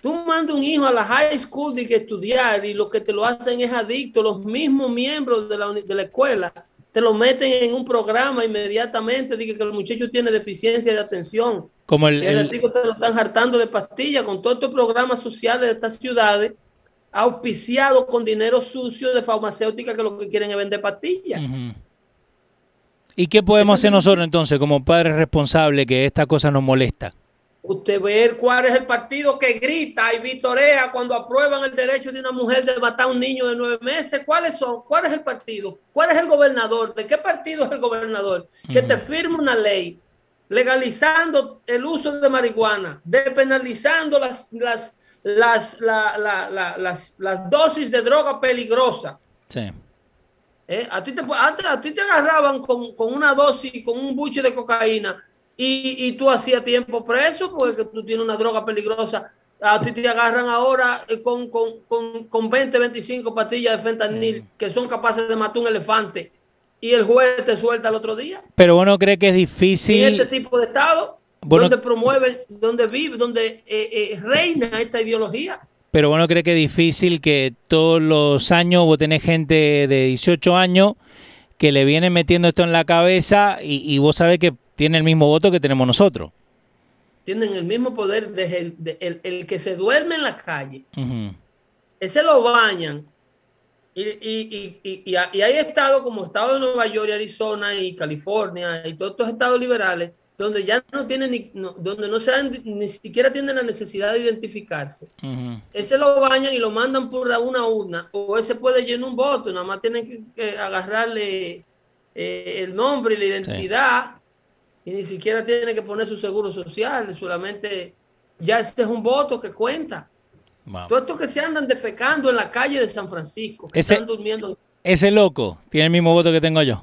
Tú mandas un hijo a la high school de que estudiar y lo que te lo hacen es adicto. Los mismos miembros de la, de la escuela te lo meten en un programa inmediatamente, dice que el muchacho tiene deficiencia de atención. Como el, el, te lo están hartando de pastillas con todos estos programas sociales de estas ciudades, auspiciados con dinero sucio de farmacéutica que lo que quieren es vender pastillas. ¿Y qué podemos hacer nosotros entonces como padres responsables que esta cosa nos molesta? Usted ve cuál es el partido que grita y vitorea cuando aprueban el derecho de una mujer de matar a un niño de nueve meses. ¿Cuáles son? ¿Cuál es el partido? ¿Cuál es el gobernador? ¿De qué partido es el gobernador? Que te firma una ley legalizando el uso de marihuana, depenalizando las, las, las, las, las dosis de droga peligrosa. Sí. ¿Eh? A ti te, antes a ti te agarraban con, con una dosis, con un buche de cocaína y, tú hacías tiempo preso porque tú tienes una droga peligrosa. A ti te agarran ahora eh, con, con, 20, 25 pastillas de fentanil que son capaces de matar un elefante y el juez te suelta el otro día. Pero bueno, cree que es difícil. En este tipo de estado, donde promueve, donde vive, donde eh, eh, reina esta ideología. Pero bueno, cree que es difícil que todos los años vos tenés gente de 18 años que le viene metiendo esto en la cabeza y, y vos sabés que tiene el mismo voto que tenemos nosotros. Tienen el mismo poder de, el, que se duerme en la calle. Ese lo bañan. Y, y, y, y, hay estados como estado de Nueva York, Arizona y California y todos estos estados liberales donde ya no tienen ni, donde no se ni siquiera tienen la necesidad de identificarse. Ese lo bañan y lo mandan por una urna o ese puede llenar un voto, nada más tienen que, agarrarle eh, el nombre y la identidad y ni siquiera tiene que poner su seguro social, solamente ya este es un voto que cuenta. Todo esto que se andan defecando en la calle de San Francisco, que están durmiendo. Ese loco tiene el mismo voto que tengo yo.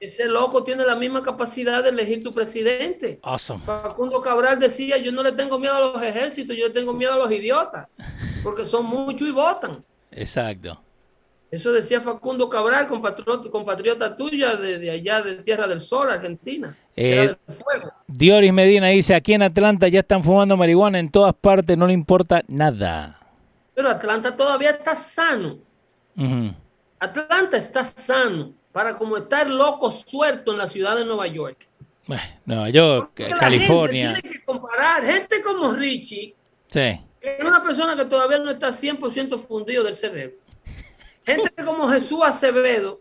Ese loco tiene la misma capacidad de elegir tu presidente. Awesome. Facundo Cabral decía, yo no le tengo miedo a los ejércitos, yo le tengo miedo a los idiotas, porque son muchos y votan. Exacto. Eso decía Facundo Cabral, compatriota, compatriota tuya de, allá de Tierra del Sol, Argentina. Eh, Dioris Medina dice, aquí en Atlanta ya están fumando marihuana en todas partes, no le importa nada. Pero Atlanta todavía está sano. Atlanta está sano para como estar loco suelto en la ciudad de Nueva York. Nueva York, California. tiene que comparar. Gente como Richie, sí. que es una persona que todavía no está 100% fundido del cerebro. Gente como Jesús Acevedo,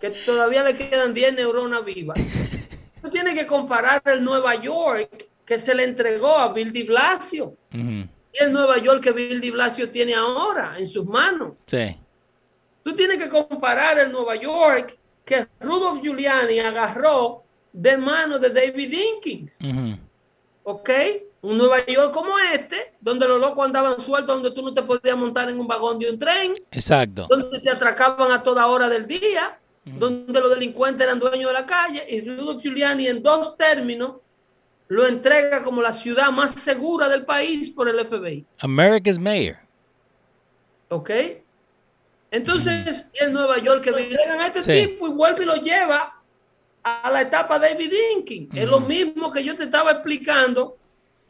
que todavía le quedan 10 neuronas vivas. Tú tienes que comparar el Nueva York que se le entregó a Bill de Blasio y el Nueva York que Bill de Blasio tiene ahora en sus manos. Sí. Tú tienes que comparar el Nueva York que Rudolph Giuliani agarró de manos de David Dinkins. ¿Ok? Un Nueva York como este, donde los locos andaban sueltos, donde tú no te podías montar en un vagón de un tren. Exacto. Donde te atracaban a toda hora del día, donde los delincuentes eran dueños de la calle. Y Rudolph Giuliani, en dos términos, lo entrega como la ciudad más segura del país por el FBI. America's mayor. ¿Ok? Entonces, el Nueva York que entregan a este tipo y vuelve y lo lleva a la etapa de David Dinkin. Es lo mismo que yo te estaba explicando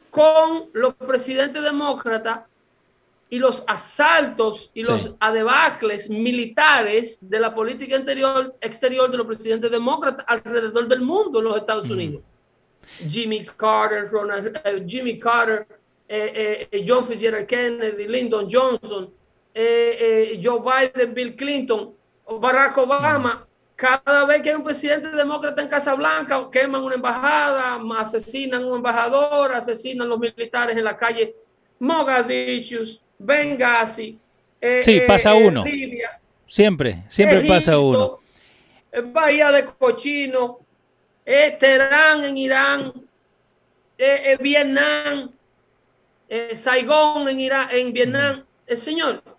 con los presidentes demócratas y los asaltos y los adebacles militares de la política interior, exterior de los presidentes demócratas alrededor del mundo en los Estados Unidos. Jimmy Carter, eh, Jimmy Carter, eh, eh, John Fitzgerald Kennedy, Lyndon Johnson, Joe Biden, Bill Clinton, Barack Obama, cada vez que hay un presidente demócrata en Casa Blanca, queman una embajada, asesinan a un embajador, asesinan a los militares en la calle Mogadishu, Benghazi. Eh, sí, pasa eh, uno. siempre, siempre pasa uno. Bahía de Cochino, Teherán en Irán, Vietnam, Saigón en, Irán, en Vietnam. El señor, eh, eh,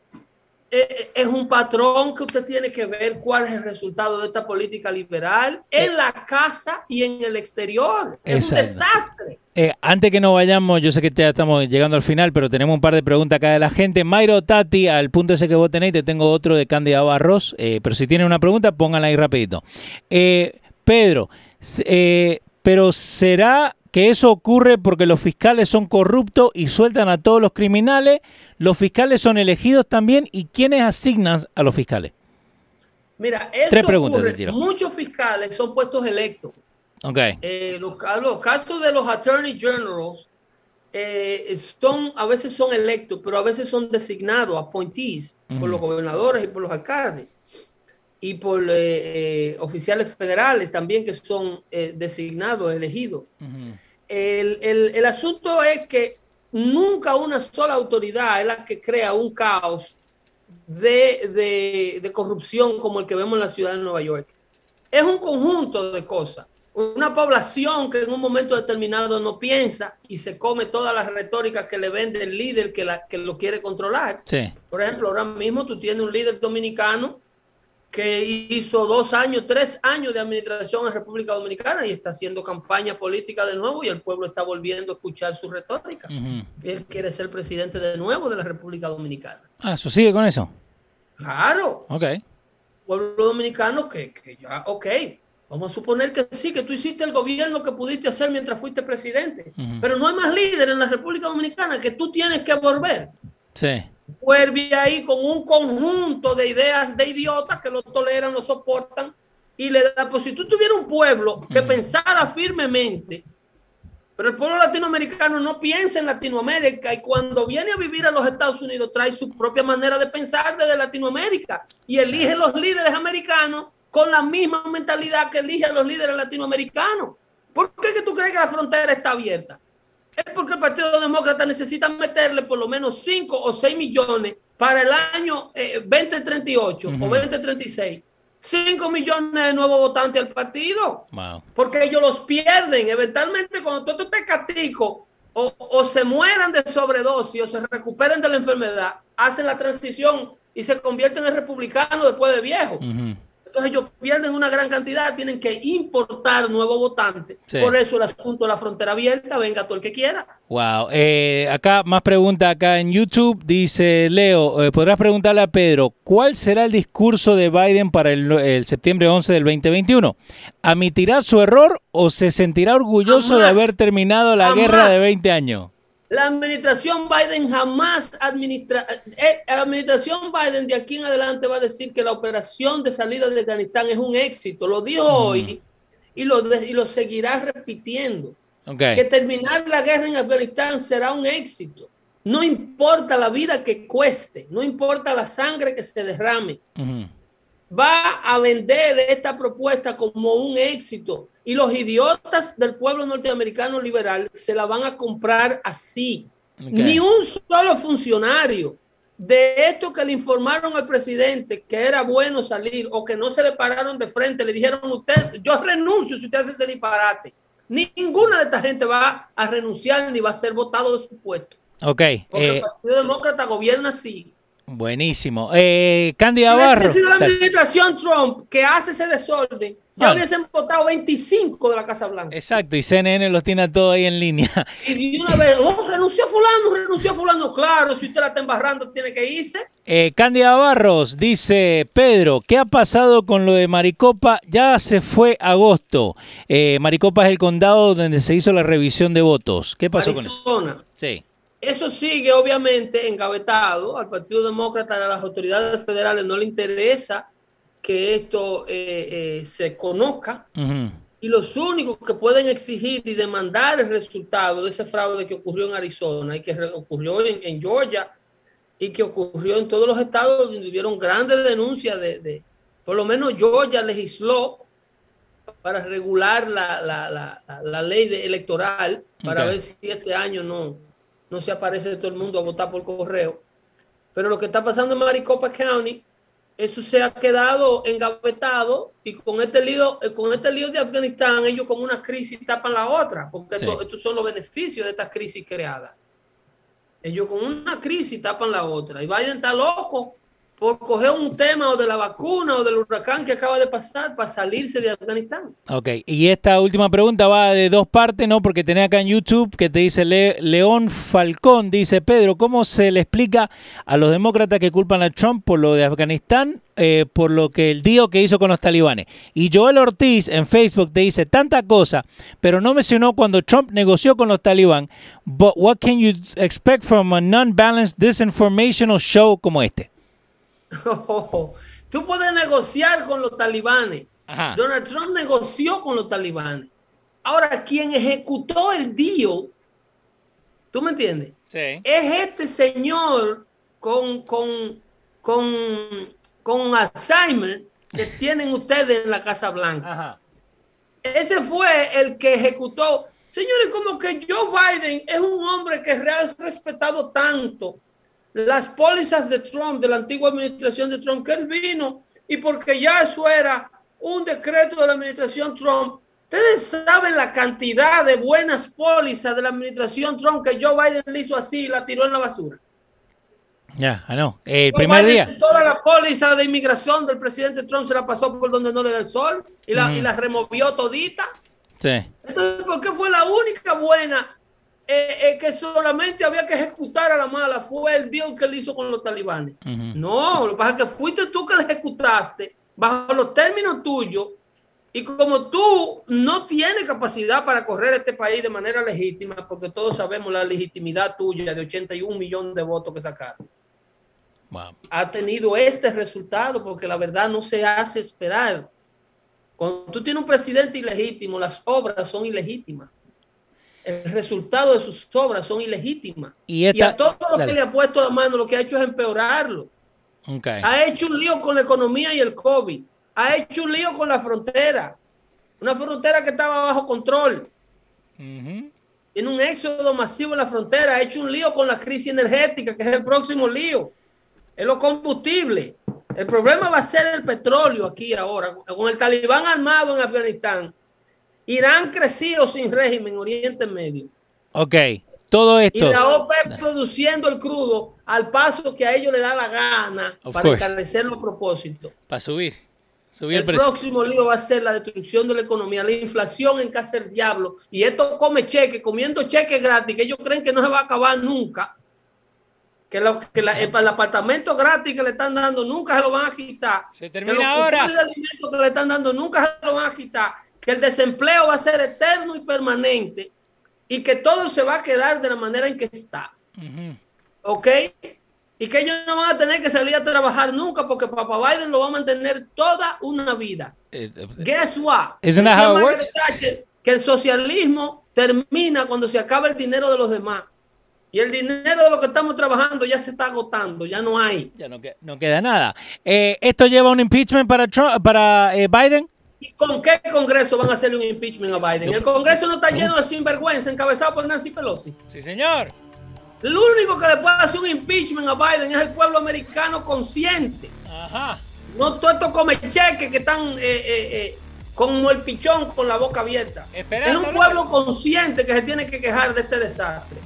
es un patrón que usted tiene que ver cuál es el resultado de esta política liberal en la casa y en el exterior. Es un desastre. Eh, antes que nos vayamos, yo sé que ya estamos llegando al final, pero tenemos un par de preguntas acá de la gente. Mayro Tati, al punto ese que vos tenéis, te tengo otro de Cándida Barros, pero si tiene una pregunta, pónganla ahí rapidito. Pedro, pero ¿será que eso ocurre porque los fiscales son corruptos y sueltan a todos los criminales? ¿Los fiscales son elegidos también? ¿Y quiénes asignan a los fiscales? Mira, eso Tres preguntas ocurre. Muchos fiscales son puestos electos. Okay. Eh, los, casos de los attorney generals eh, son, a veces son electos, pero a veces son designados, appointees, por los gobernadores y por los alcaldes. Y por eh, oficiales federales también que son designados, elegidos. el, el asunto es que nunca una sola autoridad es la que crea un caos de, corrupción como el que vemos en la ciudad de Nueva York. Es un conjunto de cosas. Una población que en un momento determinado no piensa y se come todas las retóricas que le vende el líder que, la, que lo quiere controlar. Por ejemplo, ahora mismo tú tienes un líder dominicano que hizo dos años, tres años de administración en República Dominicana y está haciendo campaña política de nuevo y el pueblo está volviendo a escuchar su retórica. Él quiere ser presidente de nuevo de la República Dominicana. Ah, eso sigue con eso. Claro. Ok. Pueblo dominicano que, que ya, ok, vamos a suponer que sí, que tú hiciste el gobierno que pudiste hacer mientras fuiste presidente, pero no hay más líder en la República Dominicana que tú tienes que volver. Sí vuelve ahí con un conjunto de ideas de idiotas que lo toleran, lo soportan y le da, pues si tú tuvieras un pueblo que pensara firmemente, pero el pueblo latinoamericano no piensa en Latinoamérica y cuando viene a vivir a los Estados Unidos trae su propia manera de pensar desde Latinoamérica y elige los líderes americanos con la misma mentalidad que elige a los líderes latinoamericanos. ¿Por qué que tú crees que la frontera está abierta? Es porque el Partido Demócrata necesita meterle por lo menos 5 o 6 millones para el año 2038 eh, o 2036. 5 millones de nuevos votantes al partido. Porque ellos los pierden. Eventualmente, cuando tú estés catico o, o, se mueran de sobredosis o se recuperen de la enfermedad, hacen la transición y se convierten en republicanos después de viejo. Entonces ellos pierden una gran cantidad, tienen que importar nuevos votantes. Por eso el asunto de la frontera abierta, venga todo el que quiera. Wow. Eh, acá más pregunta acá en YouTube. Dice Leo, eh, podrás preguntarle a Pedro, ¿cuál será el discurso de Biden para el, septiembre 11 del 2021? ¿Admitirá su error o se sentirá orgulloso de haber terminado la guerra de 20 años? La administración Biden jamás administra, eh, la administración Biden de aquí en adelante va a decir que la operación de salida de Afganistán es un éxito. Lo dijo hoy y lo, y lo seguirá repitiendo. Que terminar la guerra en Afganistán será un éxito. No importa la vida que cueste, no importa la sangre que se derrame. Va a vender esta propuesta como un éxito y los idiotas del pueblo norteamericano liberal se la van a comprar así. Ni un solo funcionario de esto que le informaron al presidente que era bueno salir o que no se le pararon de frente, le dijeron usted, yo renuncio si usted hace ese disparate. Ninguna de esta gente va a renunciar ni va a ser votado de su puesto. Ok. Porque el eh, Partido Demócrata gobierna así. Buenísimo. Eh, Cándida Barro. Si la administración Trump que hace ese desorden, ya hubiesen votado 25 de la Casa Blanca. Exacto, y CNN los tiene todo ahí en línea. Y una vez, oh, renunció fulano, renunció fulano. Claro, si usted la está embarrando, tiene que irse. Eh, Cándida Barros dice, Pedro, ¿qué ha pasado con lo de Maricopa? Ya se fue agosto. Eh, Maricopa es el condado donde se hizo la revisión de votos. ¿Qué pasó con eso? Sí. Eso sigue obviamente engavetado. Al Partido Demócrata, a las autoridades federales no le interesa que esto eh, eh, se conozca. Y los únicos que pueden exigir y demandar el resultado de ese fraude que ocurrió en Arizona y que ocurrió en, Georgia y que ocurrió en todos los estados donde hubieron grandes denuncias de, por lo menos Georgia legisló para regular la, la, la, la ley de electoral, para ver si este año no, no se aparece todo el mundo a votar por correo. Pero lo que está pasando en Maricopa County, eso se ha quedado engavetado y con este lío, eh, con este lío de Afganistán, ellos como una crisis tapan la otra, porque estos son los beneficios de esta crisis creada. Ellos con una crisis tapan la otra. Y Biden está loco por coger un tema o de la vacuna o del huracán que acaba de pasar para salirse de Afganistán. Ok, y esta última pregunta va de dos partes, ¿no? Porque tenés acá en YouTube que te dice León Falcón, dice Pedro, ¿cómo se le explica a los demócratas que culpan a Trump por lo de Afganistán, eh, por lo que el día que hizo con los talibanes? Y Joel Ortiz en Facebook te dice tanta cosa, pero no mencionó cuando Trump negoció con los talibanes. But what can you expect from a non-balanced disinformational show como este? tú puedes negociar con los talibanes. Donald Trump negoció con los talibanes. Ahora, quien ejecutó el deal, ¿tú me entiendes? Es este señor con, con, con, con Alzheimer que tienen ustedes en la Casa Blanca. Ese fue el que ejecutó. Señores, como que Joe Biden es un hombre que ha respetado tanto las pólizas de Trump, de la antigua administración de Trump, que él vino y porque ya eso era un decreto de la administración Trump. Ustedes saben la cantidad de buenas pólizas de la administración Trump que Joe Biden le hizo así y la tiró en la basura. Ya, yeah, no. El primer día. Toda la póliza de inmigración del presidente Trump se la pasó por donde no le da el sol y la, y la removió todita. Sí. Entonces, ¿por qué fue la única buena eh, eh, que solamente había que ejecutar a la mala fue el Dios que él hizo con los talibanes. No, lo que pasa es que fuiste tú que le ejecutaste bajo los términos tuyos y como tú no tienes capacidad para correr este país de manera legítima, porque todos sabemos la legitimidad tuya de 81 millones de votos que sacaste. Ha tenido este resultado porque la verdad no se hace esperar. Cuando tú tienes un presidente ilegítimo, las obras son ilegítimas el resultado de sus obras son ilegítimas. Y, a todo lo que le ha puesto la mano, lo que ha hecho es empeorarlo. Ha hecho un lío con la economía y el COVID. Ha hecho un lío con la frontera. Una frontera que estaba bajo control. Tiene un éxodo masivo en la frontera. Ha hecho un lío con la crisis energética, que es el próximo lío. Es lo combustible. El problema va a ser el petróleo aquí ahora. Con el talibán armado en Afganistán Irán crecido sin régimen Oriente Medio. Ok, todo esto. Y la OPEP produciendo el crudo al paso que a ellos les da la gana para encarecer los propósitos. Para subir. subir el, próximo lío va a ser la destrucción de la economía, la inflación en casa del diablo. Y esto come cheque, comiendo cheques gratis, que ellos creen que no se va a acabar nunca. Que, lo, que el, apartamento gratis que le están dando nunca se lo van a quitar. Se termina ahora. El alimento que le están dando nunca se lo van a quitar que el desempleo va a ser eterno y permanente y que todo se va a quedar de la manera en que está. ¿Ok? Y que ellos no van a tener que salir a trabajar nunca porque Papá Biden lo va a mantener toda una vida. Eh, eh, Guess what? Isn't that how it works? que el socialismo termina cuando se acaba el dinero de los demás. Y el dinero de lo que estamos trabajando ya se está agotando, ya no hay. Ya no, no queda nada. Eh, ¿Esto lleva un impeachment para, para Biden? ¿Y con qué Congreso van a hacerle un impeachment a Biden? El Congreso no está lleno de sinvergüenza, encabezado por Nancy Pelosi. Sí, señor. El único que le puede hacer un impeachment a Biden es el pueblo americano consciente. Ajá. No todos estos come cheques que están eh, eh, eh, como el pichón con la boca abierta. es un pueblo consciente que se tiene que quejar de este desastre.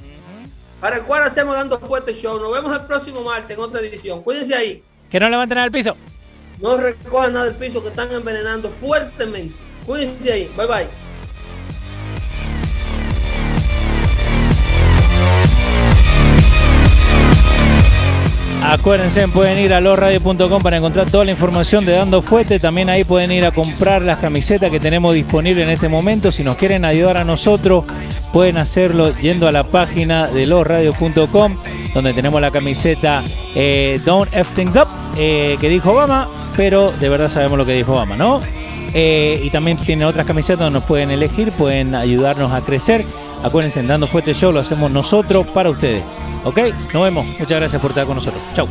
Para el cual hacemos dando fuerte show. Nos vemos el próximo martes en otra edición. Cuídense ahí. Que no levanten al piso. No recojan nada del piso que están envenenando fuertemente. Cuídense ahí. Bye bye. Acuérdense, pueden ir a losradio.com para encontrar toda la información de Dando Fuerte. También ahí pueden ir a comprar las camisetas que tenemos disponibles en este momento. Si nos quieren ayudar a nosotros, pueden hacerlo yendo a la página de losradio.com, donde tenemos la camiseta eh, Don't F Things Up, eh, que dijo Obama, pero de verdad sabemos lo que dijo Obama, ¿no? Eh, y también tiene otras camisetas donde nos pueden elegir, pueden ayudarnos a crecer. Acuérdense, Dando Fuerte Show lo hacemos nosotros para ustedes. ¿Ok? Nos vemos. Muchas gracias por estar con nosotros. Chau.